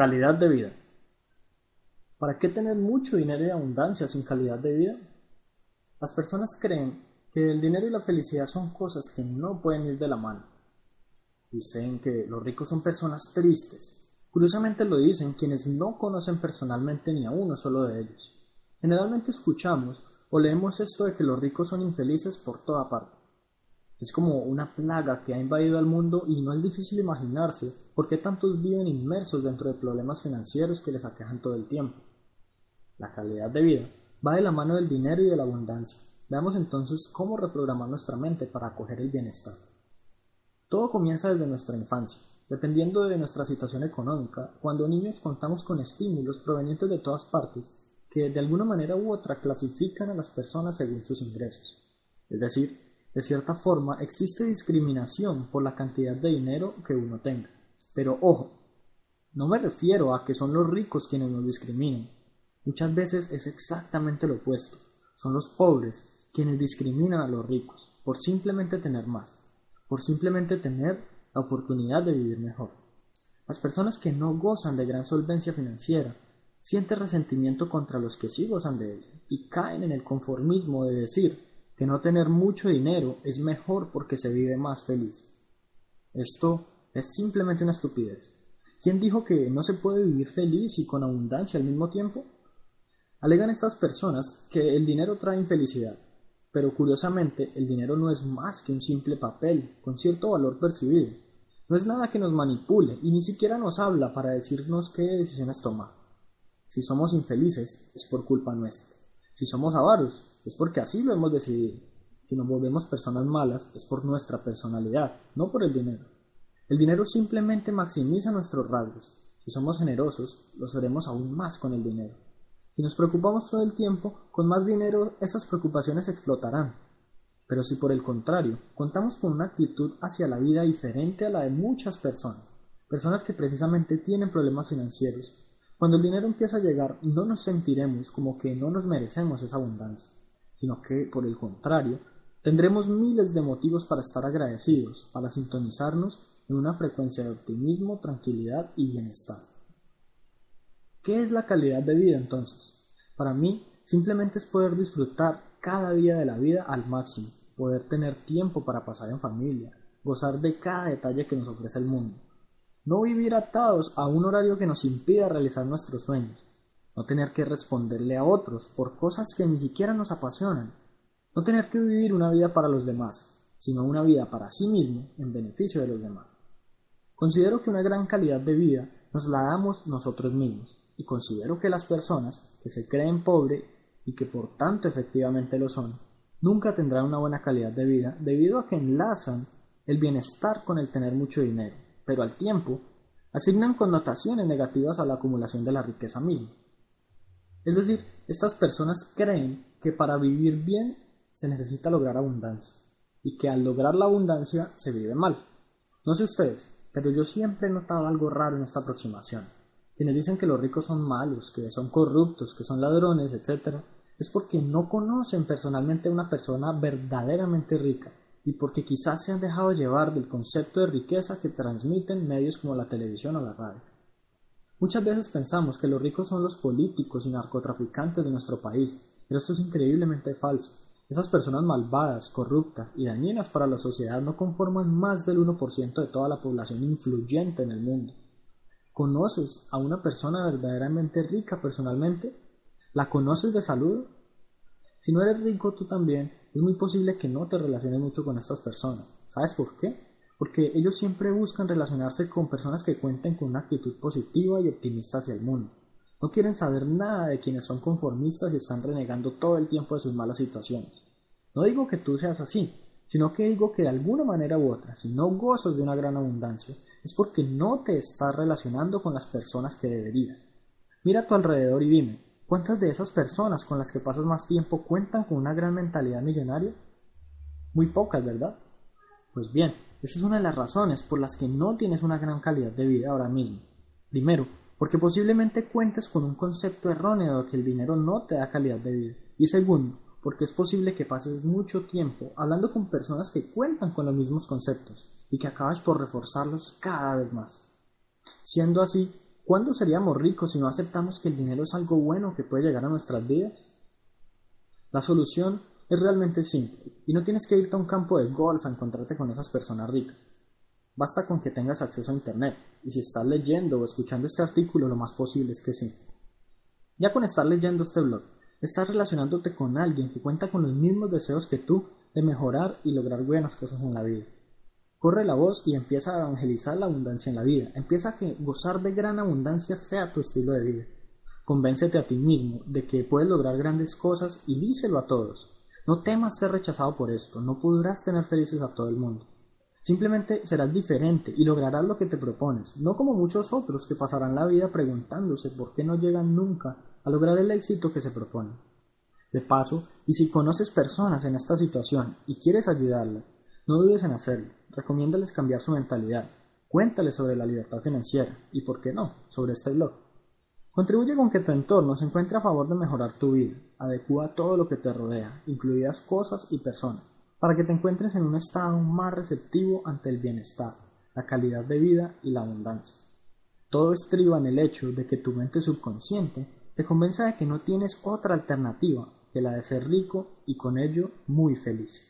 Calidad de vida. ¿Para qué tener mucho dinero y abundancia sin calidad de vida? Las personas creen que el dinero y la felicidad son cosas que no pueden ir de la mano. Dicen que los ricos son personas tristes. Curiosamente lo dicen quienes no conocen personalmente ni a uno solo de ellos. Generalmente escuchamos o leemos esto de que los ricos son infelices por toda parte. Es como una plaga que ha invadido al mundo y no es difícil imaginarse por qué tantos viven inmersos dentro de problemas financieros que les aquejan todo el tiempo. La calidad de vida va de la mano del dinero y de la abundancia. Veamos entonces cómo reprogramar nuestra mente para acoger el bienestar. Todo comienza desde nuestra infancia. Dependiendo de nuestra situación económica, cuando niños contamos con estímulos provenientes de todas partes que de alguna manera u otra clasifican a las personas según sus ingresos. Es decir, de cierta forma existe discriminación por la cantidad de dinero que uno tenga. Pero ojo, no me refiero a que son los ricos quienes nos discriminan. Muchas veces es exactamente lo opuesto. Son los pobres quienes discriminan a los ricos por simplemente tener más por simplemente tener la oportunidad de vivir mejor. Las personas que no gozan de gran solvencia financiera sienten resentimiento contra los que sí gozan de ella y caen en el conformismo de decir que no tener mucho dinero es mejor porque se vive más feliz. Esto es simplemente una estupidez. ¿Quién dijo que no se puede vivir feliz y con abundancia al mismo tiempo? Alegan estas personas que el dinero trae infelicidad, pero curiosamente, el dinero no es más que un simple papel, con cierto valor percibido. No es nada que nos manipule y ni siquiera nos habla para decirnos qué decisiones tomar. Si somos infelices, es por culpa nuestra. Si somos avaros, es porque así lo hemos decidido. Si nos volvemos personas malas, es por nuestra personalidad, no por el dinero. El dinero simplemente maximiza nuestros rasgos. Si somos generosos, lo seremos aún más con el dinero. Si nos preocupamos todo el tiempo, con más dinero esas preocupaciones explotarán. Pero si por el contrario contamos con una actitud hacia la vida diferente a la de muchas personas, personas que precisamente tienen problemas financieros, cuando el dinero empieza a llegar no nos sentiremos como que no nos merecemos esa abundancia, sino que por el contrario tendremos miles de motivos para estar agradecidos, para sintonizarnos en una frecuencia de optimismo, tranquilidad y bienestar. ¿Qué es la calidad de vida entonces? Para mí, simplemente es poder disfrutar cada día de la vida al máximo, poder tener tiempo para pasar en familia, gozar de cada detalle que nos ofrece el mundo. No vivir atados a un horario que nos impida realizar nuestros sueños, no tener que responderle a otros por cosas que ni siquiera nos apasionan, no tener que vivir una vida para los demás, sino una vida para sí mismo en beneficio de los demás. Considero que una gran calidad de vida nos la damos nosotros mismos, y considero que las personas que se creen pobres y que por tanto efectivamente lo son, nunca tendrán una buena calidad de vida debido a que enlazan el bienestar con el tener mucho dinero, pero al tiempo asignan connotaciones negativas a la acumulación de la riqueza misma. Es decir, estas personas creen que para vivir bien se necesita lograr abundancia y que al lograr la abundancia se vive mal. No sé ustedes, pero yo siempre he notado algo raro en esta aproximación. Quienes dicen que los ricos son malos, que son corruptos, que son ladrones, etc., es porque no conocen personalmente a una persona verdaderamente rica y porque quizás se han dejado llevar del concepto de riqueza que transmiten medios como la televisión o la radio. Muchas veces pensamos que los ricos son los políticos y narcotraficantes de nuestro país, pero esto es increíblemente falso. Esas personas malvadas, corruptas y dañinas para la sociedad no conforman más del 1% de toda la población influyente en el mundo. ¿Conoces a una persona verdaderamente rica personalmente? ¿La conoces de salud? Si no eres rico tú también, es muy posible que no te relaciones mucho con estas personas. ¿Sabes por qué? Porque ellos siempre buscan relacionarse con personas que cuenten con una actitud positiva y optimista hacia el mundo. No quieren saber nada de quienes son conformistas y están renegando todo el tiempo de sus malas situaciones. No digo que tú seas así, sino que digo que de alguna manera u otra, si no gozas de una gran abundancia, es porque no te estás relacionando con las personas que deberías. Mira a tu alrededor y dime, ¿cuántas de esas personas con las que pasas más tiempo cuentan con una gran mentalidad millonaria? Muy pocas, ¿verdad? Pues bien, esa es una de las razones por las que no tienes una gran calidad de vida ahora mismo. Primero, porque posiblemente cuentes con un concepto erróneo de que el dinero no te da calidad de vida. Y segundo, porque es posible que pases mucho tiempo hablando con personas que cuentan con los mismos conceptos y que acabas por reforzarlos cada vez más. Siendo así, ¿Cuándo seríamos ricos si no aceptamos que el dinero es algo bueno que puede llegar a nuestras vidas? La solución es realmente simple y no tienes que irte a un campo de golf a encontrarte con esas personas ricas. Basta con que tengas acceso a Internet y si estás leyendo o escuchando este artículo lo más posible es que sí. Ya con estar leyendo este blog, estás relacionándote con alguien que cuenta con los mismos deseos que tú de mejorar y lograr buenas cosas en la vida. Corre la voz y empieza a evangelizar la abundancia en la vida. Empieza a que gozar de gran abundancia sea tu estilo de vida. Convéncete a ti mismo de que puedes lograr grandes cosas y díselo a todos. No temas ser rechazado por esto, no podrás tener felices a todo el mundo. Simplemente serás diferente y lograrás lo que te propones, no como muchos otros que pasarán la vida preguntándose por qué no llegan nunca a lograr el éxito que se proponen. De paso, y si conoces personas en esta situación y quieres ayudarlas, no dudes en hacerlo, recomiéndales cambiar su mentalidad, cuéntales sobre la libertad financiera y, por qué no, sobre este blog. Contribuye con que tu entorno se encuentre a favor de mejorar tu vida, adecua todo lo que te rodea, incluidas cosas y personas, para que te encuentres en un estado más receptivo ante el bienestar, la calidad de vida y la abundancia. Todo estriba en el hecho de que tu mente subconsciente te convenza de que no tienes otra alternativa que la de ser rico y con ello muy feliz.